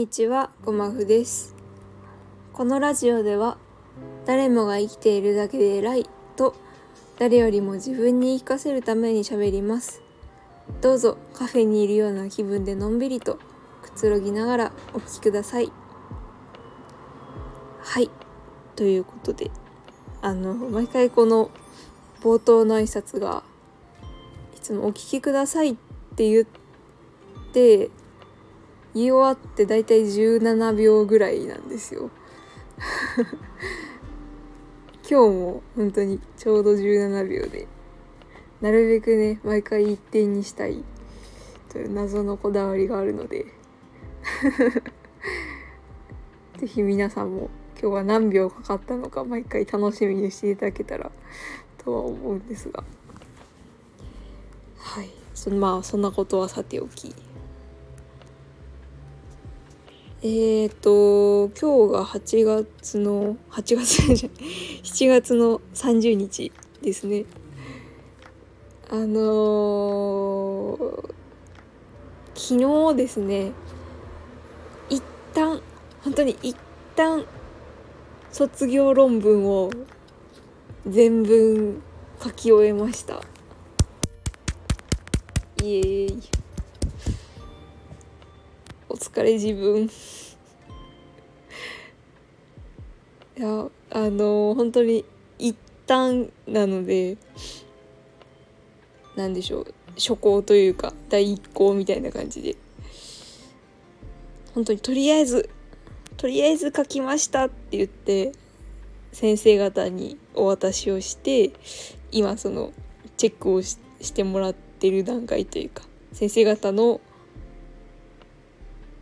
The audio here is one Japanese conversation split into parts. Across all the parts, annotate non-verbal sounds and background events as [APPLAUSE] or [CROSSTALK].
にちは、ごまふです。このラジオでは、誰もが生きているだけで偉いと、誰よりも自分に言い聞かせるために喋ります。どうぞカフェにいるような気分でのんびりとくつろぎながらお聞きください。はい。ということで、あの、毎回この冒頭の挨拶が、いつもお聞きくださいって言って、言い終わってだいたい17秒ぐらいなんですよ。[LAUGHS] 今日も本当にちょうど17秒でなるべくね毎回一点にしたいという謎のこだわりがあるので [LAUGHS] 是非皆さんも今日は何秒かかったのか毎回楽しみにしていただけたらとは思うんですが。はい。そまあそんなことはさておき。えーと今日が8月の8月じゃない7月の30日ですね。あのー昨日ですね一旦本当に一旦卒業論文を全文書き終えました。イエーイ。疲れ自分。いやあの本当に一旦なのでなんでしょう初稿というか第一項みたいな感じで。本当にとりあえずとりあえず書きましたって言って先生方にお渡しをして今そのチェックをししてもらってる段階というか先生方の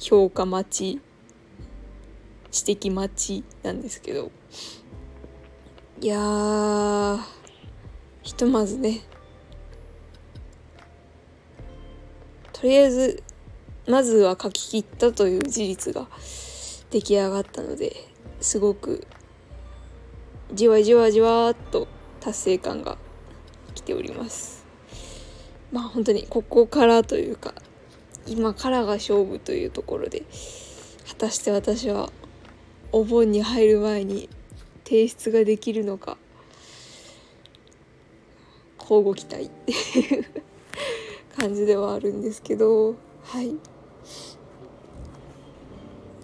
評価待ち指摘待ちなんですけど。いやーひとまずね。とりあえずまずは書き切ったという事実が出来上がったのですごくじわじわじわっと達成感が来ております。まあ本当にここからというか今からが勝負というところで果たして私はお盆に入る前に提出ができるのか交互期待。っていう感じではあるんですけどはい。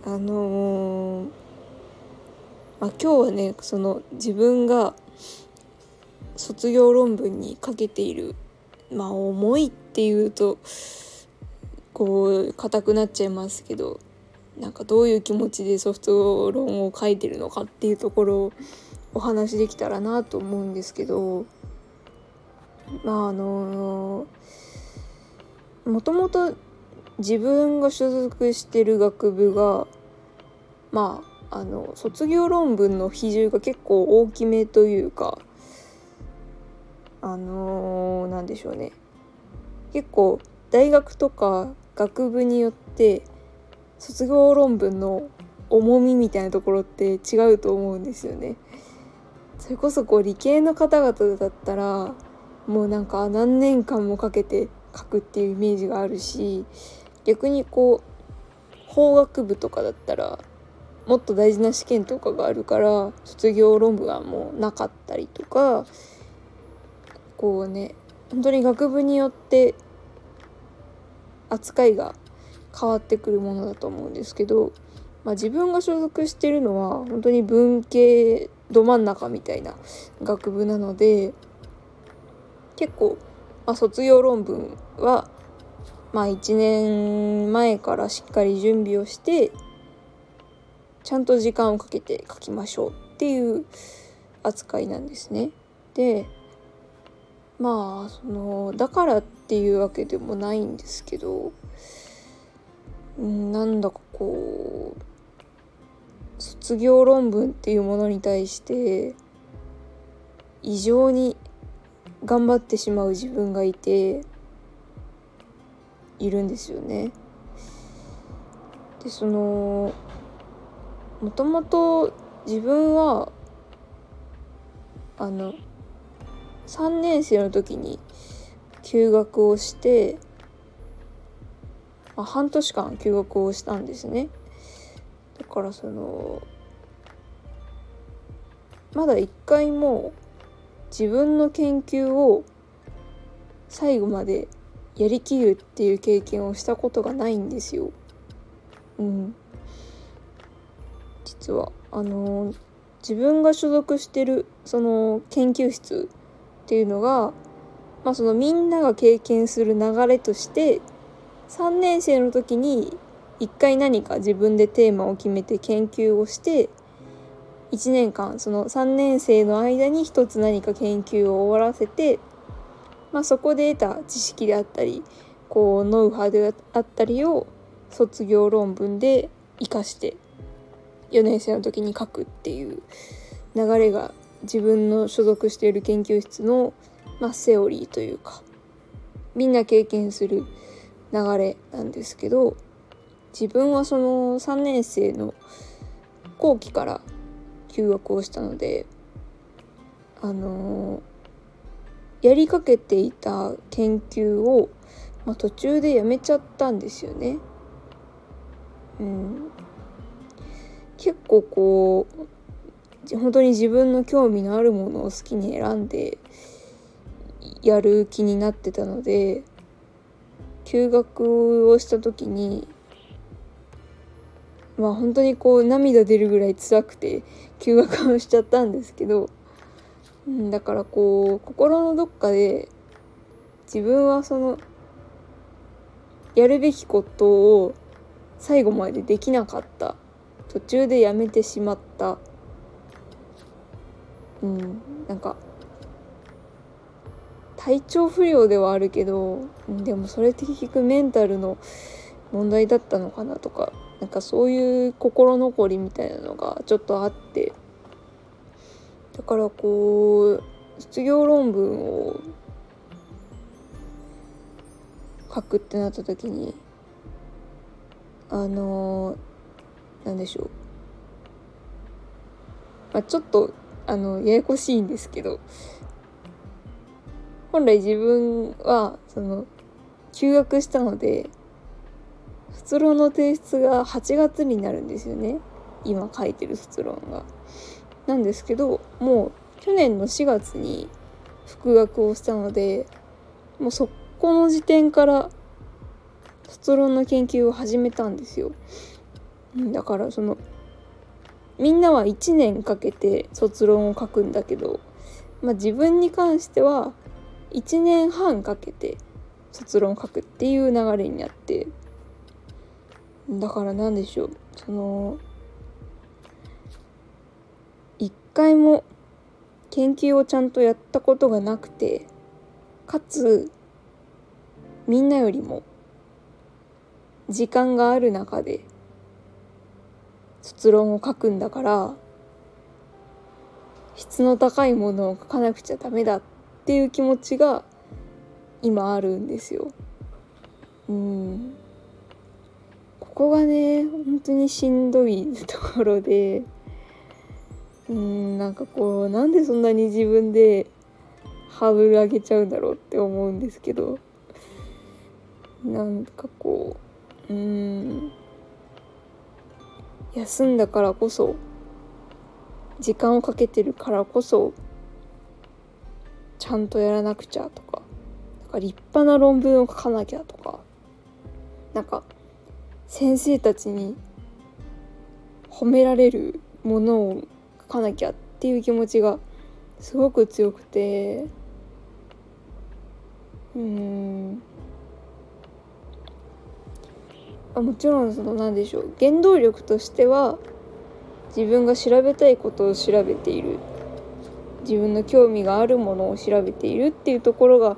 あのーまあ、今日はねその自分が卒業論文にかけているまあ思いっていうとこう硬くなっちゃいますけどなんかどういう気持ちでソフト論を書いてるのかっていうところをお話しできたらなと思うんですけどまああのもともと自分が所属してる学部がまああの卒業論文の比重が結構大きめというかあのー、なんでしょうね。結構大学とか学部によって卒業論文の重みみたいなところって違うと思うんですよね。それこそこう理系の方々だったらもうなんか何年間もかけて書くっていうイメージがあるし逆にこう法学部とかだったらもっと大事な試験とかがあるから卒業論文はもうなかったりとかこうね本当に学部によって扱いが変わってくるものだと思うんですけど、まあ、自分が所属してるのは本当に文系ど真ん中みたいな学部なので結構、まあ、卒業論文はまあ1年前からしっかり準備をしてちゃんと時間をかけて書きましょうっていう扱いなんですね。でまあそのだからっていうわけでもないんですけどなんだかこう卒業論文っていうものに対して異常に頑張ってしまう自分がいているんですよね。でそのもともと自分はあの3年生の時に休学をして、あ、半年間休学をしたんですね。だからそのまだ一回も自分の研究を最後までやりきるっていう経験をしたことがないんですよ。うん、実はあの自分が所属してるその研究室っていうのが、まあ、そのみんなが経験する流れとして3年生の時に一回何か自分でテーマを決めて研究をして1年間その3年生の間に一つ何か研究を終わらせて、まあ、そこで得た知識であったりこうノウハウであったりを卒業論文で生かして4年生の時に書くっていう流れが自分の所属している研究室の、まあ、セオリーというかみんな経験する流れなんですけど自分はその3年生の後期から休学をしたのであのー、やりかけていた研究を、まあ、途中でやめちゃったんですよね。うん、結構こう本当に自分の興味のあるものを好きに選んでやる気になってたので休学をした時にまあ本当にこう涙出るぐらい辛くて休学をしちゃったんですけど、だからこう心のどっかで自分はそのやるべきことを最後までできなかった。途中でやめてしまった。うんなんか体調不良ではあるけどでもそれって結局メンタルの問題だったのかなとかなんかそういう心残りみたいなのがちょっとあって。だからこう卒業論文を書くってなった時にあのなんでしょう、まあ、ちょっとあのややこしいんですけど本来自分はその休学したので卒論の提出が8月になるんですよね今書いてる卒論が。なんですけどもう去年の4月に復学をしたのでもうそこの時点から卒論の研究を始めたんですよ。だからそのみんなは1年かけて卒論を書くんだけど、まあ、自分に関しては1年半かけて卒論書くっていう流れになってだから何でしょうその一回も研究をちゃんとやったことがなくてかつみんなよりも時間がある中で卒論を書くんだから質の高いものを書かなくちゃダメだってっていう気持ちが今あるんですよ。うんここがね本当にしんどいところでうんなんかこうなんでそんなに自分でハードル上げちゃうんだろうって思うんですけどなんかこううん休んだからこそ時間をかけてるからこそちゃんとやらなくちゃとかなんか立派な論文を書かなきゃとかなんか先生たちに褒められるものを書かなきゃっていう気持ちがすごく強くてうん。あもちろんその何でしょう原動力としては自分が調べたいことを調べている。自分の興味があるものを調べているっていうところが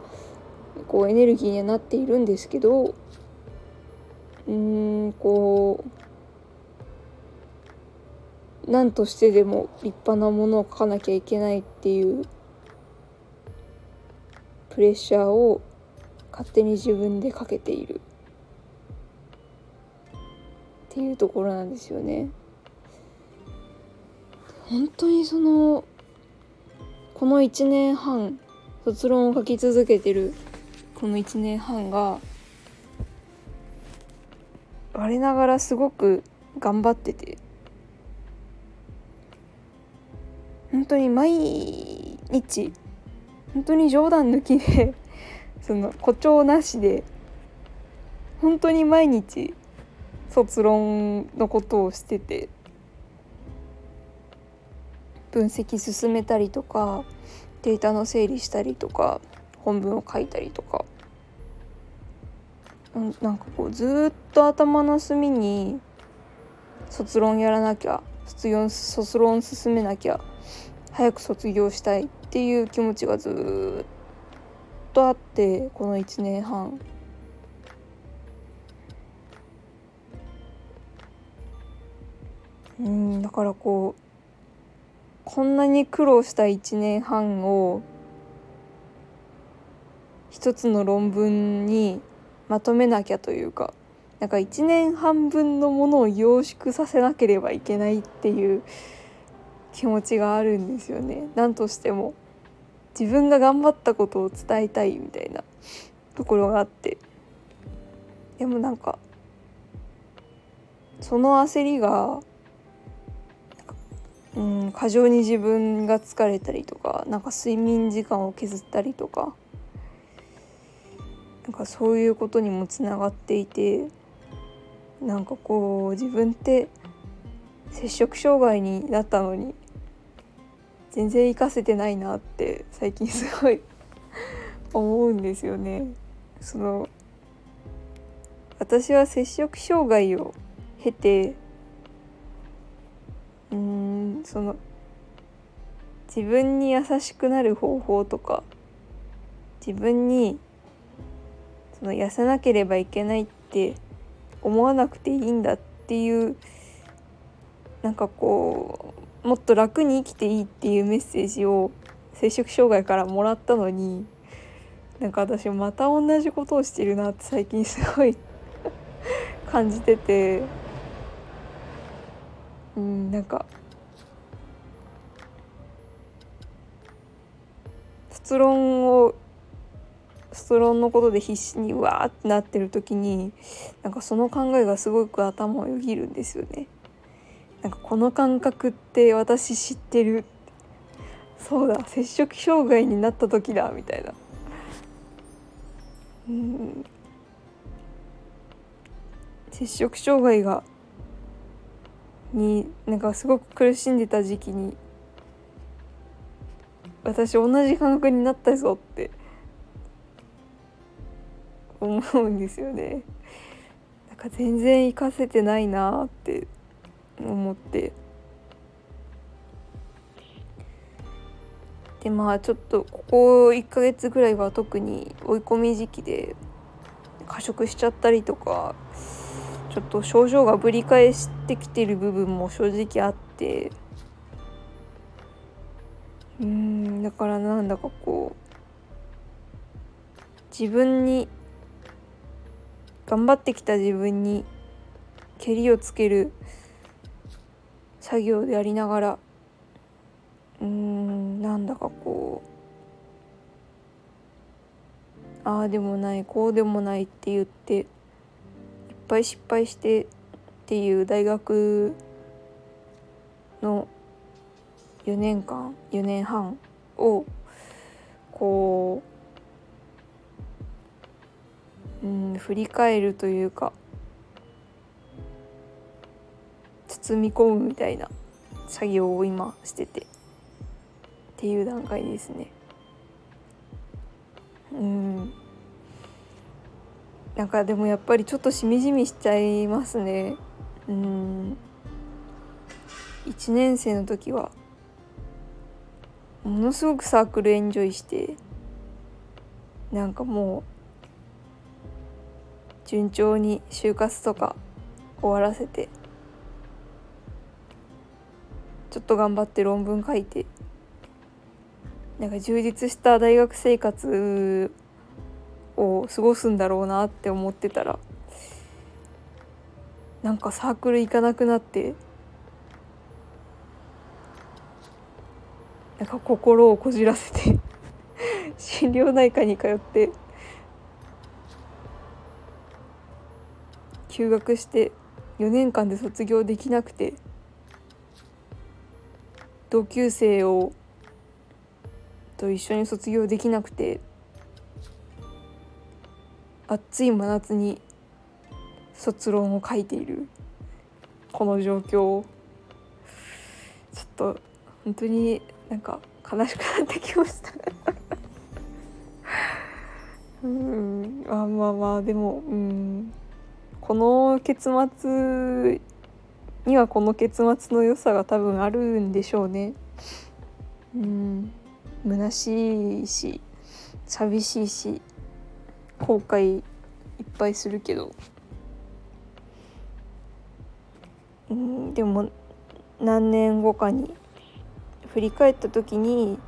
こうエネルギーにはなっているんですけどうんこう何としてでも立派なものを書かなきゃいけないっていうプレッシャーを勝手に自分でかけているっていうところなんですよね。本当にそのこの1年半卒論を書き続けてるこの1年半が我ながらすごく頑張ってて。本当に毎日本当に冗談抜きで [LAUGHS] その誇張なしで本当に毎日卒論のことをしてて。分析進めたりとかデータの整理したりとか本文を書いたりとかなんかこうずっと頭の隅に卒論やらなきゃ卒業卒論進めなきゃ早く卒業したいっていう気持ちがずっとあってこの1年半。うんだからこうこんなに苦労した1年半を一つの論文にまとめなきゃというかなんか1年半分のものを凝縮させなければいけないっていう気持ちがあるんですよね。何としても自分が頑張ったことを伝えたいみたいなところがあってでもなんかその焦りがうん過剰に自分が疲れたりとかなんか睡眠時間を削ったりとかなんかそういうことにもつながっていてなんかこう自分って摂食障害になったのに全然活かせてないなって最近すごい [LAUGHS] 思うんですよね。その私は摂食障害を経てその自分に優しくなる方法とか自分にその痩せなければいけないって思わなくていいんだっていうなんかこうもっと楽に生きていいっていうメッセージを摂食障害からもらったのになんか私また同じことをしてるなって最近すごい [LAUGHS] 感じててうんなんか卒論を卒論のことで必死にわーってなってる時になんかその考えがすごく頭をよぎるんですよね。なんかこの感覚って私知ってるそうだ摂食障害になった時だみたいな。うん摂食障害がになんかすごく苦しんでた時期に私同じ感覚になったぞって思うんですよね。なんか全然活かせてないなって思ってでまあちょっとここ1ヶ月ぐらいは特に追い込み時期で過食しちゃったりとかちょっと症状がぶり返してきてる部分も正直あってうんだからなんだかこう自分に頑張ってきた自分にけりをつける作業でありながらうんなんだかこうああでもないこうでもないって言っていっぱい失敗してっていう大学の4年間4年半をこう、うん、振り返るというか包み込むみたいな作業を今しててっていう段階ですね。うんなんかでもやっぱりちょっとしみじみしちゃいますね。うん1年生の時はものすごくサークルエンジョイしてなんかもう順調に就活とか終わらせてちょっと頑張って論文書いてなんか充実した大学生活を過ごすんだろうなって思ってたらなんかサークル行かなくなってなんか心をこじらせて [LAUGHS] 心療内科に通って休学して4年間で卒業できなくて同級生をと一緒に卒業できなくて暑い真夏に卒論を書いているこの状況をちょっと本当になんか悲しくなってきました。[LAUGHS] うん。まあまあまあでもうん。この結末にはこの結末の良さが多分あるんでしょうね。うん。虚しいし寂しいし後悔いっぱいするけど。うん。でも何年後かに振り返った時に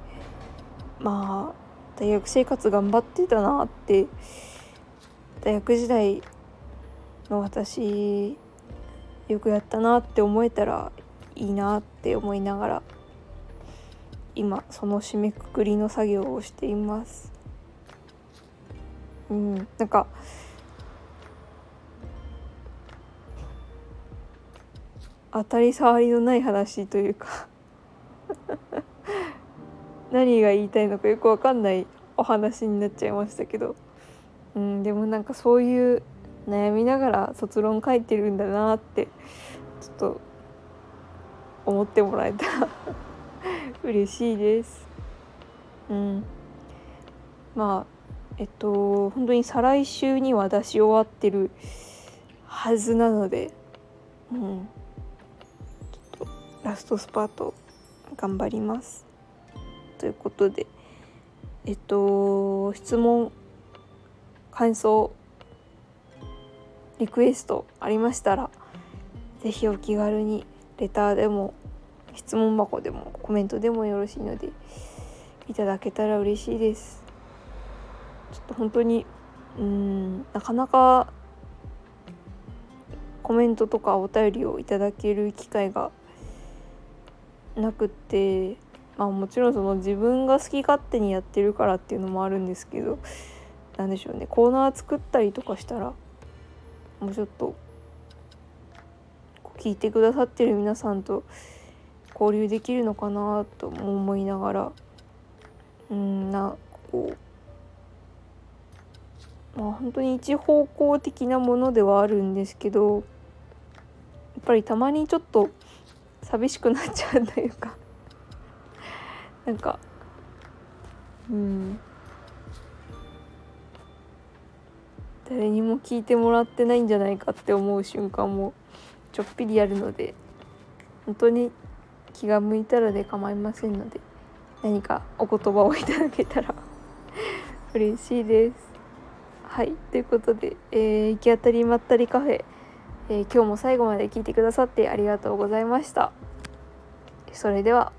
まあ大学生活頑張ってたなって大学時代の私よくやったなって思えたらいいなって思いながら今その締めくくりの作業をしています。うんなんか当たり障りのない話というか何が言いたいのかよくわかんないお話になっちゃいましたけど、うん、でもなんかそういう悩みながら卒論書いてるんだなってちょっと思ってもらえたら [LAUGHS] 嬉しいです。うん、まあえっと本当に再来週には出し終わってるはずなので、うん、ちょっとラストスパート頑張ります。ということでえっと質問感想リクエストありましたら是非お気軽にレターでも質問箱でもコメントでもよろしいのでいただけたら嬉しいです。ちょっと本当にうんなかなかコメントとかお便りをいただける機会がなくってまあもちろんその自分が好き勝手にやってるからっていうのもあるんですけど何でしょうね。コーナー作ったりとかしたらもうちょっと聞いてくださってる皆さんと交流できるのかなと思いながらうんなこうまあ本当に一方向的なものではあるんですけどやっぱりたまにちょっと寂しくなっちゃうというかなんかうん誰にも聞いてもらってないんじゃないかって思う瞬間もちょっぴりあるので本当に気が向いたらで構いませんので何かお言葉をいただけたら [LAUGHS] 嬉しいです。はいということで、えー、行き当たりまったりカフェ、えー、今日も最後まで聞いてくださってありがとうございました。それでは。